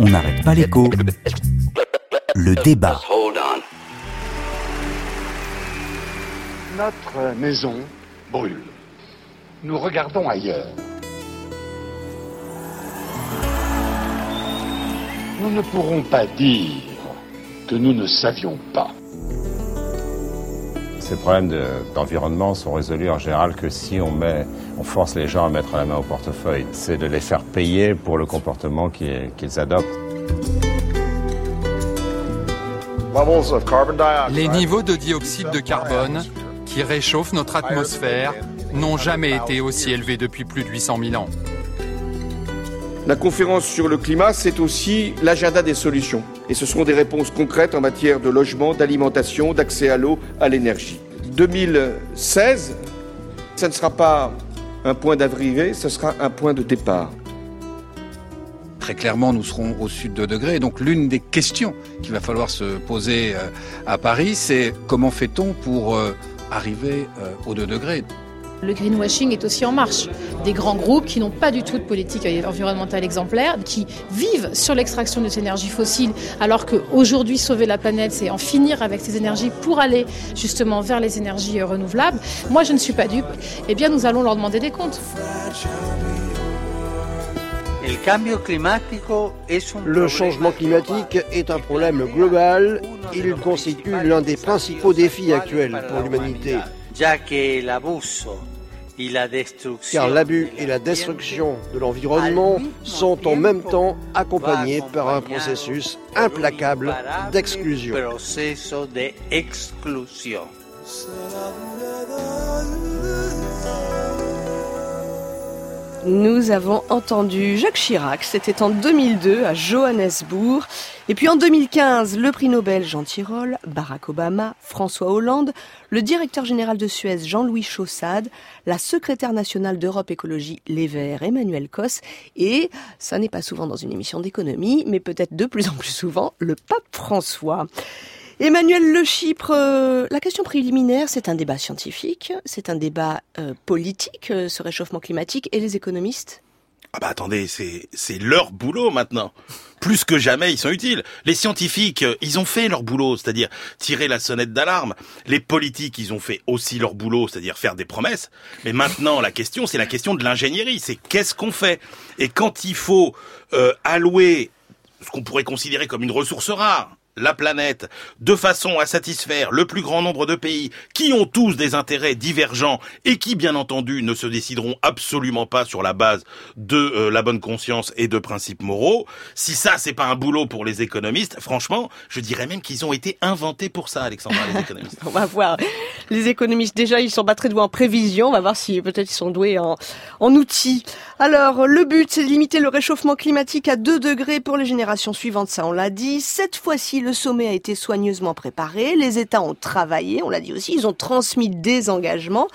On n'arrête pas l'écho. Le débat. Notre maison brûle. Nous regardons ailleurs. Nous ne pourrons pas dire que nous ne savions pas. Ces problèmes d'environnement sont résolus en général que si on, met, on force les gens à mettre la main au portefeuille. C'est de les faire payer pour le comportement qu'ils adoptent. Les niveaux de dioxyde de carbone qui réchauffent notre atmosphère n'ont jamais été aussi élevés depuis plus de 800 000 ans. La conférence sur le climat, c'est aussi l'agenda des solutions. Et ce seront des réponses concrètes en matière de logement, d'alimentation, d'accès à l'eau, à l'énergie. 2016, ce ne sera pas un point d'arrivée, ce sera un point de départ. Très clairement, nous serons au sud de degrés. Donc l'une des questions qu'il va falloir se poser euh, à Paris, c'est comment fait-on pour euh, arriver euh, aux 2 degrés? Le greenwashing est aussi en marche. Des grands groupes qui n'ont pas du tout de politique environnementale exemplaire, qui vivent sur l'extraction de ces énergies fossiles, alors qu'aujourd'hui, sauver la planète, c'est en finir avec ces énergies pour aller justement vers les énergies renouvelables. Moi, je ne suis pas dupe. Eh bien, nous allons leur demander des comptes. Le changement climatique est un problème global. Il constitue l'un des principaux défis actuels pour l'humanité car l'abus et la destruction de l'environnement sont en même temps accompagnés par un processus implacable d'exclusion. Nous avons entendu Jacques Chirac, c'était en 2002 à Johannesburg. Et puis en 2015, le prix Nobel Jean Tirole, Barack Obama, François Hollande, le directeur général de Suez Jean-Louis Chaussade, la secrétaire nationale d'Europe Écologie Les Verts Emmanuel Cos et, ça n'est pas souvent dans une émission d'économie, mais peut-être de plus en plus souvent, le pape François. Emmanuel Le Chypre, euh, la question préliminaire, c'est un débat scientifique, c'est un débat euh, politique, euh, ce réchauffement climatique, et les économistes ah bah attendez, c'est c'est leur boulot maintenant. Plus que jamais, ils sont utiles. Les scientifiques, ils ont fait leur boulot, c'est-à-dire tirer la sonnette d'alarme. Les politiques, ils ont fait aussi leur boulot, c'est-à-dire faire des promesses. Mais maintenant, la question, c'est la question de l'ingénierie. C'est qu'est-ce qu'on fait? Et quand il faut allouer ce qu'on pourrait considérer comme une ressource rare, la planète de façon à satisfaire le plus grand nombre de pays qui ont tous des intérêts divergents et qui, bien entendu, ne se décideront absolument pas sur la base de euh, la bonne conscience et de principes moraux. Si ça, c'est pas un boulot pour les économistes, franchement, je dirais même qu'ils ont été inventés pour ça, Alexandra, les économistes. On va voir. Les économistes, déjà, ils sont pas très doués en prévision. On va voir si peut-être ils sont doués en, en outils. Alors, le but, c'est de limiter le réchauffement climatique à 2 degrés pour les générations suivantes. Ça, on l'a dit. Cette fois-ci, le sommet a été soigneusement préparé, les États ont travaillé, on l'a dit aussi, ils ont transmis des engagements.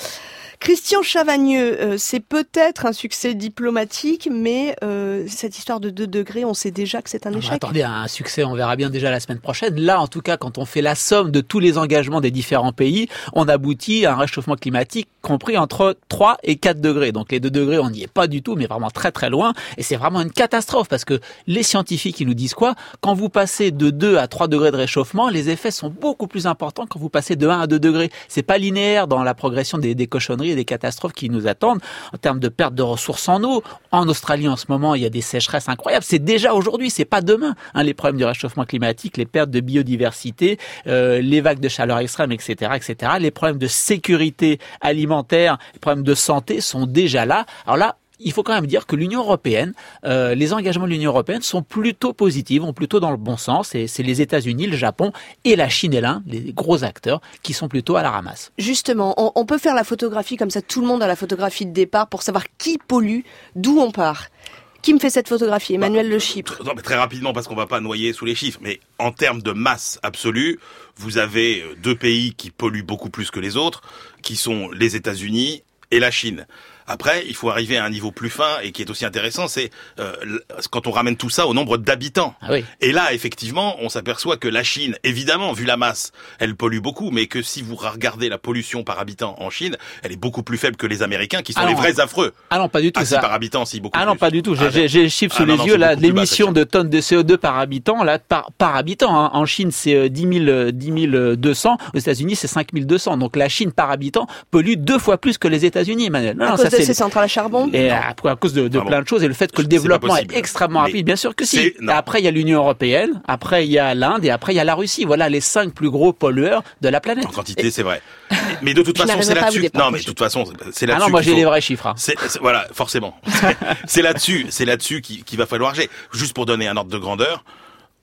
Christian Chavagneux, euh, c'est peut-être un succès diplomatique, mais euh, cette histoire de 2 degrés, on sait déjà que c'est un échec. attendez, un succès, on verra bien déjà la semaine prochaine. Là, en tout cas, quand on fait la somme de tous les engagements des différents pays, on aboutit à un réchauffement climatique compris entre 3 et 4 degrés. Donc les 2 degrés, on n'y est pas du tout, mais vraiment très très loin. Et c'est vraiment une catastrophe parce que les scientifiques, ils nous disent quoi? Quand vous passez de 2 à 3 degrés de réchauffement, les effets sont beaucoup plus importants quand vous passez de 1 à 2 degrés. C'est pas linéaire dans la progression des, des cochonneries des catastrophes qui nous attendent en termes de perte de ressources en eau. En Australie, en ce moment, il y a des sécheresses incroyables. C'est déjà aujourd'hui, c'est pas demain. Hein, les problèmes du réchauffement climatique, les pertes de biodiversité, euh, les vagues de chaleur extrême, etc., etc. Les problèmes de sécurité alimentaire, les problèmes de santé sont déjà là. Alors là, il faut quand même dire que l'Union européenne, euh, les engagements de l'Union européenne sont plutôt positifs, vont plutôt dans le bon sens. Et c'est les États-Unis, le Japon et la Chine et l'Inde, les gros acteurs, qui sont plutôt à la ramasse. Justement, on, peut faire la photographie comme ça, tout le monde a la photographie de départ pour savoir qui pollue, d'où on part. Qui me fait cette photographie Emmanuel Le Chypre? Non, mais très rapidement, parce qu'on va pas noyer sous les chiffres, mais en termes de masse absolue, vous avez euh, deux pays qui polluent beaucoup plus que les autres, qui sont les États-Unis et la Chine. Après, il faut arriver à un niveau plus fin et qui est aussi intéressant, c'est euh, quand on ramène tout ça au nombre d'habitants. Ah oui. Et là, effectivement, on s'aperçoit que la Chine, évidemment, vu la masse, elle pollue beaucoup, mais que si vous regardez la pollution par habitant en Chine, elle est beaucoup plus faible que les Américains, qui sont Ah les non. vrais affreux. Ah non, pas du tout. Ah, si, ça. par habitant, si, beaucoup Ah non, plus. pas du tout. J'ai Ah, j'ai- j'ai le chiffre Ah sous non, les non, yeux. Là, l'émission de tonnes de CO2 par habitant, là, par, par habitant. hein. En Chine, c'est euh, 10 000, euh, 10 200. Aux États-Unis, c'est 5 200. Donc la Chine par habitant pollue deux fois plus que les États-Unis, Emmanuel. Non, à non, cause ça, de c'est- ces centrales à charbon Et à, à cause de, de Ah bon. plein de choses et le fait que le développement est extrêmement Mais rapide. Bien sûr que si. Après, il y a l'Union européenne, après il y a l'Inde et après il y a la Russie. Voilà les cinq plus gros pollueurs de la planète. En quantité, c'est vrai. Mais de toute façon, c'est là-dessus. Non, mais de toute façon, c'est Ah là-dessus. non, moi j'ai les vrais chiffres. hein. Voilà, forcément. c'est là-dessus, c'est là-dessus qu'il, qu'il va falloir agir. Juste pour donner un ordre de grandeur,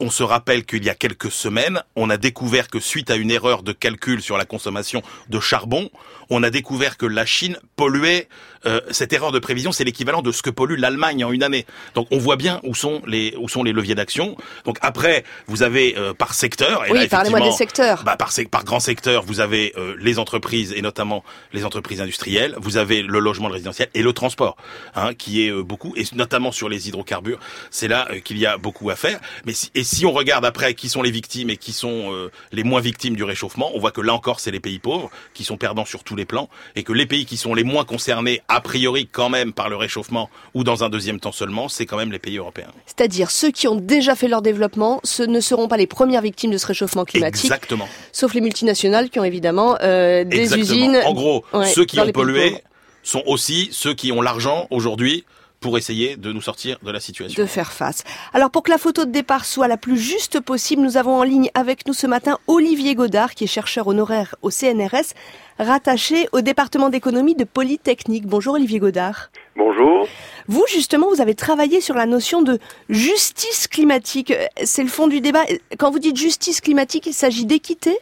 on se rappelle qu'il y a quelques semaines, on a découvert que suite à une erreur de calcul sur la consommation de charbon, on a découvert que la Chine polluait. euh, cette erreur de prévision, c'est l'équivalent de ce que pollue l'Allemagne en une année. Donc on voit bien où sont les où sont les leviers d'action. Donc après, vous avez euh, par secteur. Et Oui, parlez-moi des secteurs. bah, par, par grand secteur, vous avez euh, les entreprises et notamment les entreprises industrielles, vous avez le logement le résidentiel et le transport, hein, qui est euh, beaucoup, et notamment sur les hydrocarbures, c'est là euh, qu'il y a beaucoup à faire. Mais si, et si on regarde après qui sont les victimes et qui sont euh, les moins victimes du réchauffement, on voit que là encore c'est les pays pauvres qui sont perdants sur tous les plans et que les pays qui sont les moins concernés a priori quand même par le réchauffement ou dans un deuxième temps seulement, c'est quand même les pays européens. C'est-à-dire ceux qui ont déjà fait leur développement, ce ne seront pas les premières victimes de ce réchauffement climatique, Exactement. sauf les multinationales qui ont évidemment euh, des Exactement. usines. En gros, Ouais, ceux qui ont pollué sont aussi ceux qui ont l'argent aujourd'hui pour essayer de nous sortir de la situation. de faire face. Alors pour que la photo de départ soit la plus juste possible, nous avons en ligne avec nous ce matin Olivier Godard, qui est chercheur honoraire au CNRS, rattaché au département d'économie de Polytechnique. Bonjour Olivier Godard. Bonjour. Vous justement, vous avez travaillé sur la notion de justice climatique. C'est le fond du débat. Quand vous dites justice climatique, il s'agit d'équité?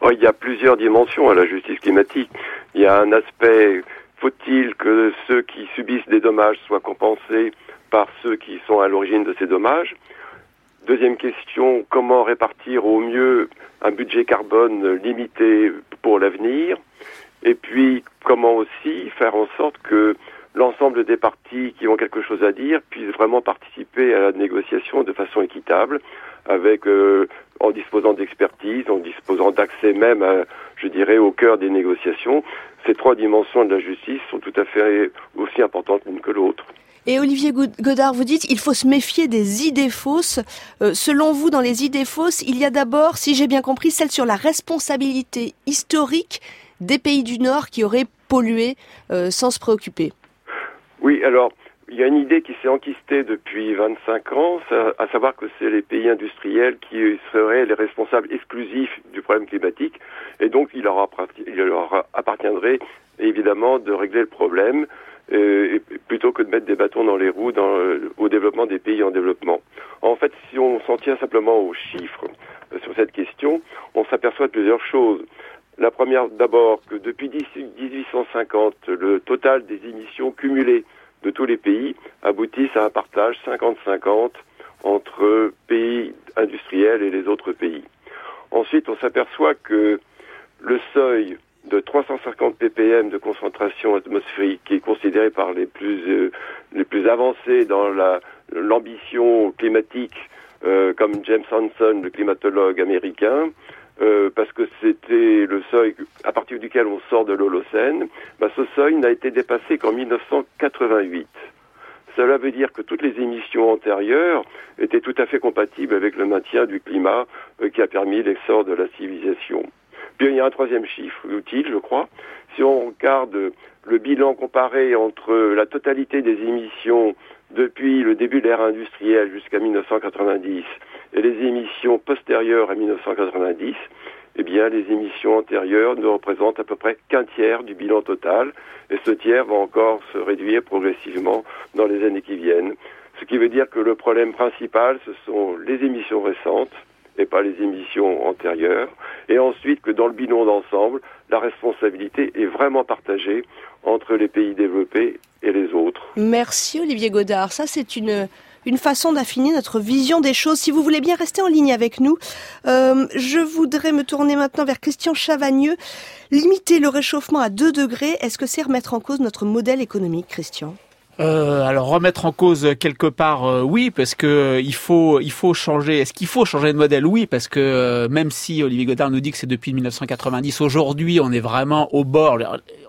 Oh, il y a plusieurs dimensions à la justice climatique. Il y a un aspect, faut-il que ceux qui subissent des dommages soient compensés par ceux qui sont à l'origine de ces dommages? Deuxième question, comment répartir au mieux un budget carbone limité pour l'avenir? Et puis, comment aussi faire en sorte que l'ensemble des parties qui ont quelque chose à dire puissent vraiment participer à la négociation de façon équitable, avec euh, en disposant d'expertise, en disposant d'accès même, à, je dirais, au cœur des négociations. Ces trois dimensions de la justice sont tout à fait aussi importantes l'une que l'autre. Et Olivier Godard, vous dites il faut se méfier des idées fausses. Euh, selon vous, dans les idées fausses, il y a d'abord, si j'ai bien compris, celle sur la responsabilité historique des pays du Nord qui auraient pollué euh, sans se préoccuper. Oui, alors, il y a une idée qui s'est enquistée depuis 25 ans, à savoir que c'est les pays industriels qui seraient les responsables exclusifs du problème climatique, et donc il leur, appartiendrait évidemment de régler le problème, euh, plutôt que de mettre des bâtons dans les roues euh, au développement des pays en développement. En fait, si on s'en tient simplement aux chiffres euh, sur cette question, on s'aperçoit de plusieurs choses. La première, d'abord, que depuis 1850, le total des émissions cumulées de tous les pays aboutissent à un partage 50-50 entre pays industriels et les autres pays. Ensuite, on s'aperçoit que le seuil de 350 ppm de concentration atmosphérique qui est considéré par les plus euh, les plus avancés dans la l'ambition climatique euh, comme James Hansen, le climatologue américain, euh, parce que c'était le seuil à partir duquel on sort de l'Holocène, bah, ce seuil n'a été dépassé qu'en 1988. Cela veut dire que toutes les émissions antérieures étaient tout à fait compatibles avec le maintien du climat euh, qui a permis l'essor de la civilisation. Puis il y a un troisième chiffre utile, je crois. Si on regarde le bilan comparé entre la totalité des émissions depuis le début de l'ère industrielle jusqu'à 1990 et les émissions postérieures à 1990, eh bien, les émissions antérieures ne représentent à peu près qu'un tiers du bilan total, et ce tiers va encore se réduire progressivement dans les années qui viennent. Ce qui veut dire que le problème principal, ce sont les émissions récentes, et pas les émissions antérieures, et ensuite que dans le bilan d'ensemble, la responsabilité est vraiment partagée entre les pays développés et les autres. Merci Olivier Godard. Ça, c'est une, une façon d'affiner notre vision des choses. Si vous voulez bien rester en ligne avec nous, euh, je voudrais me tourner maintenant vers Christian Chavagneux. Limiter le réchauffement à 2 degrés, est-ce que c'est remettre en cause notre modèle économique, Christian? Euh, alors remettre en cause quelque part, euh, oui, parce que il faut il faut changer. Est-ce qu'il faut changer de modèle? Oui, parce que même si Olivier Godard nous dit que c'est depuis 1990, aujourd'hui on est vraiment au bord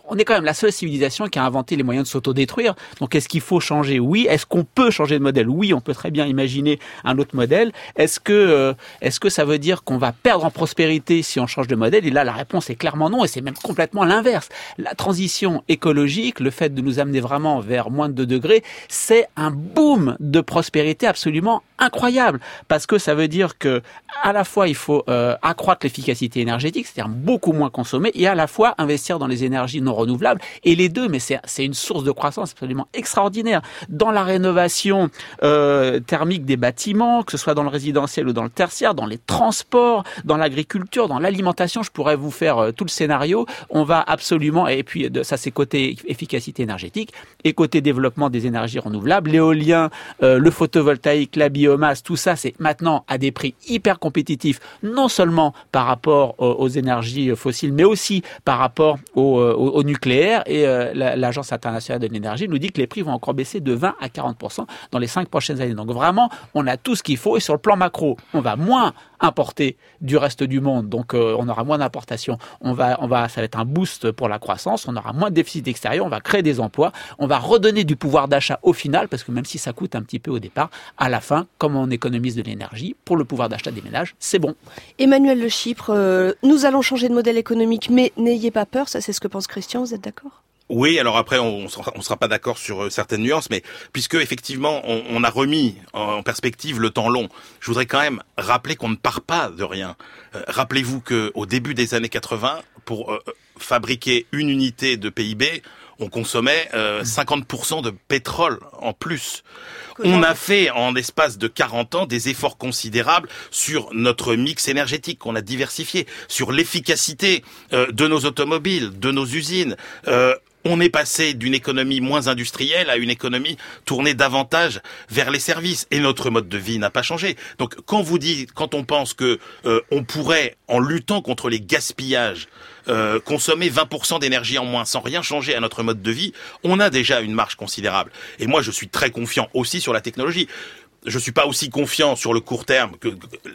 on est quand même la seule civilisation qui a inventé les moyens de s'autodétruire. Donc est-ce qu'il faut changer? Oui. Est-ce qu'on peut changer de modèle? Oui, on peut très bien imaginer un autre modèle. Est-ce que euh, est-ce que ça veut dire qu'on va perdre en prospérité si on change de modèle? Et là, la réponse est clairement non, et c'est même complètement l'inverse. La transition écologique, le fait de nous amener vraiment vers moins de 2 degrés, c'est un boom de prospérité absolument incroyable, parce que ça veut dire que à la fois il faut euh, accroître l'efficacité énergétique, c'est-à-dire beaucoup moins consommer, et à la fois investir dans les énergies non renouvelables. Et les deux, mais c'est une source de croissance absolument extraordinaire. Dans la rénovation euh, thermique des bâtiments, que ce soit dans le résidentiel ou dans le tertiaire, dans les transports, dans l'agriculture, dans l'alimentation, je pourrais vous faire euh, tout le scénario. On va absolument, et puis ça c'est côté efficacité énergétique, et côté développement des énergies renouvelables, l'éolien, euh, le photovoltaïque, la biomasse, tout ça c'est maintenant à des prix hyper compétitifs, non seulement par rapport aux, énergies fossiles, mais aussi par rapport au, au nucléaire et euh, l'Agence internationale de l'énergie nous dit que les prix vont encore baisser de 20 à 40% dans les cinq prochaines années. Donc vraiment, on a tout ce qu'il faut et sur le plan macro, on va moins importer du reste du monde, donc euh, on aura moins d'importations. On va, on va, ça va être un boost pour la croissance. On aura moins de déficit extérieur. On va créer des emplois. On va redonner du pouvoir d'achat au final, parce que même si ça coûte un petit peu au départ, à la fin, comme on économise de l'énergie pour le pouvoir d'achat des ménages, c'est bon. Emmanuel Le Chypre, euh, nous allons changer de modèle économique, mais n'ayez pas peur. Ça, c'est ce que pense Christian. Vous êtes d'accord? Oui, alors après, on ne sera, pas d'accord sur euh, certaines nuances, mais puisque effectivement, on, a remis en perspective le temps long, je voudrais quand même rappeler qu'on ne part pas de rien. Euh, rappelez-vous que au début des années 80, pour euh, fabriquer une unité de PIB, on consommait 50% de pétrole en plus. On a fait en espace de 40 ans des efforts considérables sur notre mix énergétique qu'on a diversifié, sur l'efficacité de nos automobiles, de nos usines on est passé d'une économie moins industrielle à une économie tournée davantage vers les services et notre mode de vie n'a pas changé. Donc quand vous dites, quand on pense que euh, on pourrait, en luttant contre les gaspillages, euh, consommer 20% d'énergie en moins sans rien changer à notre mode de vie, on a déjà une marge considérable. Et moi, je suis très confiant aussi sur la technologie je suis pas aussi confiant sur le court terme que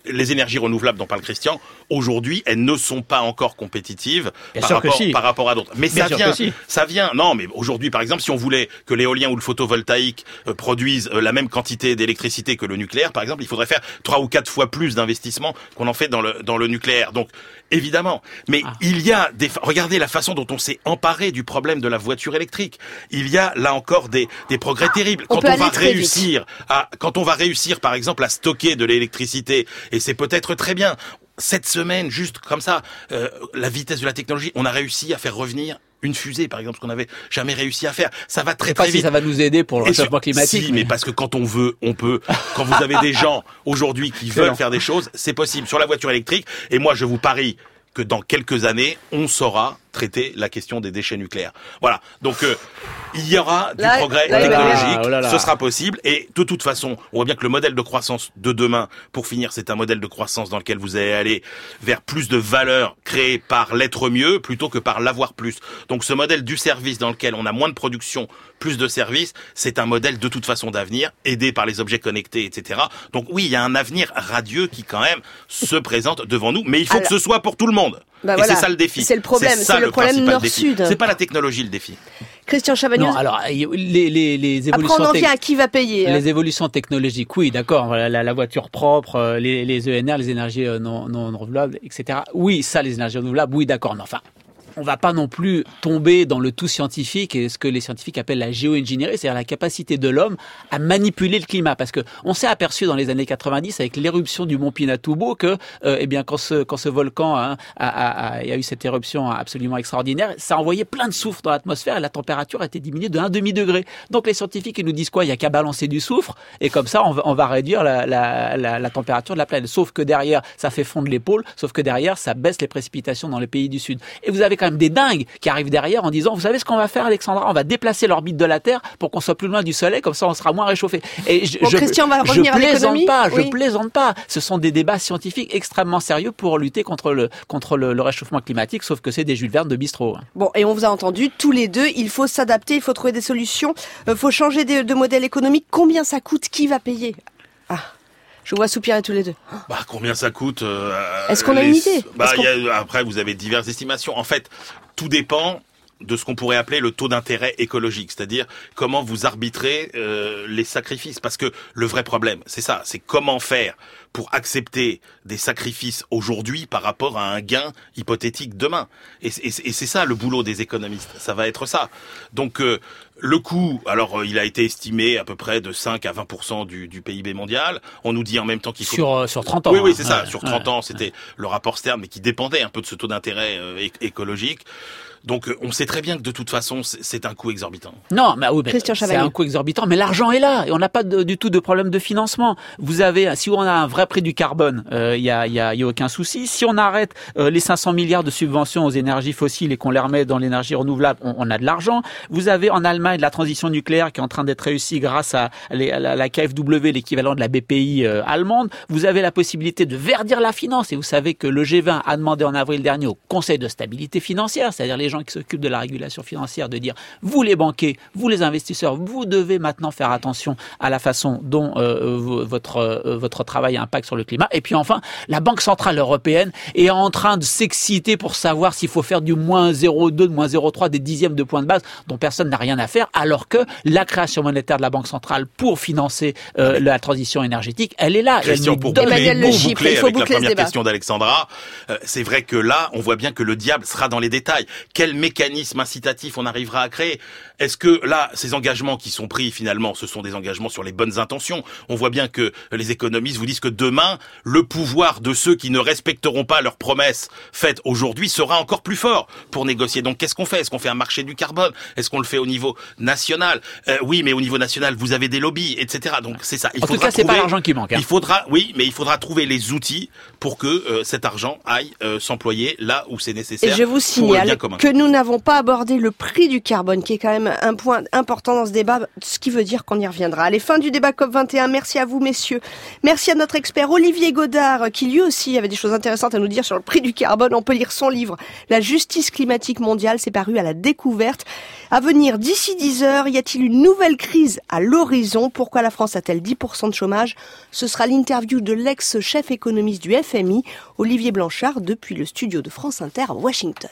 les énergies renouvelables dont parle Christian. Aujourd'hui, elles ne sont pas encore compétitives par rapport, par rapport, à d'autres. Mais ça vient, ça vient. Non, mais aujourd'hui, par exemple, si on voulait que l'éolien ou le photovoltaïque euh, produisent euh, la même quantité d'électricité que le nucléaire, par exemple, il faudrait faire trois ou quatre fois plus d'investissement qu'on en fait dans le dans le nucléaire. Donc, évidemment. Mais ah. il y a des. Regardez la façon dont on s'est emparé du problème de la voiture électrique. Il y a là encore des des progrès terribles. quand on va réussir à quand on va réussir, par exemple, à stocker de l'électricité, et c'est peut-être très bien. Cette semaine, juste comme ça, euh, la vitesse de la technologie, on a réussi à faire revenir une fusée, par exemple, ce qu'on n'avait jamais réussi à faire. Ça va très très vite. ça va nous aider pour le réchauffement climatique. Si, mais... parce que quand on veut, on peut. Quand vous avez des gens aujourd'hui qui veulent faire des choses, c'est possible. Sur la voiture électrique, et moi je vous parie que dans quelques années, on saura traiter la question des déchets nucléaires. Voilà. Donc euh, il y aura du progrès technologique, oh ce sera possible et de toute façon, on voit bien que le modèle de croissance de demain, pour finir, c'est un modèle de croissance dans lequel vous allez aller vers plus de valeur créée par l'être mieux plutôt que par l'avoir plus. Donc ce modèle du service dans lequel on a moins de production, plus de services, c'est un modèle de toute façon d'avenir, aidé par les objets connectés, etc. Donc oui, il y a un avenir radieux qui quand même se présente devant nous, mais il faut que ce soit pour tout le monde. Bah et c'est ça le défi. C'est le problème, c'est le, problème nord-sud. C'est pas la technologie le défi. Christian Chavagneux. Non, alors les, les, les évolutions. Après, on en vient à qui va payer. Hein. Les évolutions technologiques, oui, d'accord. La, la, voiture propre, euh, les, les ENR, les énergies euh, non, non renouvelables, etc. Oui, ça, les énergies renouvelables, oui, d'accord. Mais enfin, on va pas non plus tomber dans le tout scientifique et ce que les scientifiques appellent la géo-ingénierie, c'est-à-dire la capacité de l'homme à manipuler le climat. Parce que on s'est aperçu dans les années 90 avec l'éruption du mont Pinatubo que, euh, eh bien, quand ce, quand ce volcan hein, a, a, a, eu cette éruption absolument extraordinaire, ça envoyait plein de soufre dans l'atmosphère et la température a été diminuée de 1 demi degré. Donc les scientifiques ils nous disent quoi? Il y a qu'à balancer du soufre et comme ça on va, on va réduire la, la, la, la, température de la planète. Sauf que derrière ça fait fondre les pôles, sauf que derrière ça baisse les précipitations dans les pays du Sud. Et vous avez quand même des dingues qui arrivent derrière en disant, vous savez ce qu'on va faire, Alexandra? On va déplacer l'orbite de la Terre pour qu'on soit plus loin du Soleil, comme ça on sera moins réchauffé. Et je, Christian va revenir je plaisante pas, je plaisante pas. Ce sont des débats scientifiques extrêmement sérieux pour lutter contre le contre le, réchauffement climatique, sauf que c'est des Jules Verne de bistrot. Hein. Bon, et on vous a entendu tous les deux. Il faut s'adapter, il faut trouver des solutions, il euh, faut changer de, de modèle économique. Combien ça coûte? Qui va payer? Ah. Je vois soupirer tous les deux. Bah, combien ça coûte euh, Est-ce qu'on a une idée? bah, Après, vous avez diverses estimations. En fait, tout dépend de ce qu'on pourrait appeler le taux d'intérêt écologique, c'est-à-dire comment vous arbitrez euh, les sacrifices. Parce que le vrai problème, c'est ça, c'est comment faire pour accepter des sacrifices aujourd'hui par rapport à un gain hypothétique demain. Et, c'est ça le boulot des économistes, ça va être ça. Donc euh, le coût, alors euh, il a été estimé à peu près de 5 à 20 du, du PIB mondial. On nous dit en même temps qu'il faut... Sur, sur 30 ans. Oui, oui, c'est ça. Sur 30 ans, c'était le rapport Stern, mais qui dépendait un peu de ce taux d'intérêt écologique. Donc on sait très bien que de toute façon c'est un coût exorbitant. Non, mais oui, c'est un coût exorbitant, mais l'argent est là et on n'a pas du tout de problème de financement. Vous avez, si on a un vrai prix du carbone, il euh, y, a, y, a, y, a, aucun souci. Si on arrête euh, les 500 milliards de subventions aux énergies fossiles et qu'on les remet dans l'énergie renouvelable, on, a de l'argent. Vous avez en Allemagne la transition nucléaire qui est en train d'être réussie grâce à, la, KfW, l'équivalent de la BPI euh, allemande. Vous avez la possibilité de verdir la finance et vous savez que le G20 a demandé en avril dernier au Conseil de stabilité financière, c'est-à-dire les qui s'occupent de la régulation financière de dire vous les banquiers, vous les investisseurs, vous devez maintenant faire attention à la façon dont euh, euh, votre euh, votre travail impacte sur le climat. Et puis enfin, la Banque centrale européenne est en train de s'exciter pour savoir s'il faut faire du moins 0,2, de moins 0,3 des dixièmes de points de base dont personne n'a rien à faire, alors que la création monétaire de la Banque centrale pour financer la transition énergétique, elle est là. Question pour boucler, il faut avec la première question d'Alexandra. c'est vrai que là, on voit bien que le diable sera dans les détails quel mécanisme incitatif on arrivera à créer Est-ce que là, ces engagements qui sont pris finalement, ce sont des engagements sur les bonnes intentions? On voit bien que les économistes vous disent que demain, le pouvoir de ceux qui ne respecteront pas leurs promesses faites aujourd'hui sera encore plus fort pour négocier. Donc qu'est-ce qu'on fait? Est-ce qu'on fait un marché du carbone? Est-ce qu'on le fait au niveau national? Euh, Oui, mais au niveau national, vous avez des lobbies, etc. Donc c'est ça. Il en tout cas, c'est pas l'argent qui manque. Hein. Il faudra, oui, mais il faudra trouver les outils pour que euh, cet argent aille euh, s'employer là où c'est nécessaire. Et je vous signale que nous n'avons pas abordé le prix du carbone, qui est quand même un point important dans ce débat, ce qui veut dire qu'on y reviendra. Allez, fin du débat COP21. Merci à vous, messieurs. Merci à notre expert Olivier Godard, qui lui aussi avait des choses intéressantes à nous dire sur le prix du carbone. On peut lire son livre, La justice climatique mondiale. C'est paru à la découverte. À venir d'ici 10 heures, y a-t-il une nouvelle crise à l'horizon? Pourquoi la France a-t-elle 10% de chômage? Ce sera l'interview de l'ex-chef économiste du Olivier Blanchard, depuis le studio de France Inter à Washington.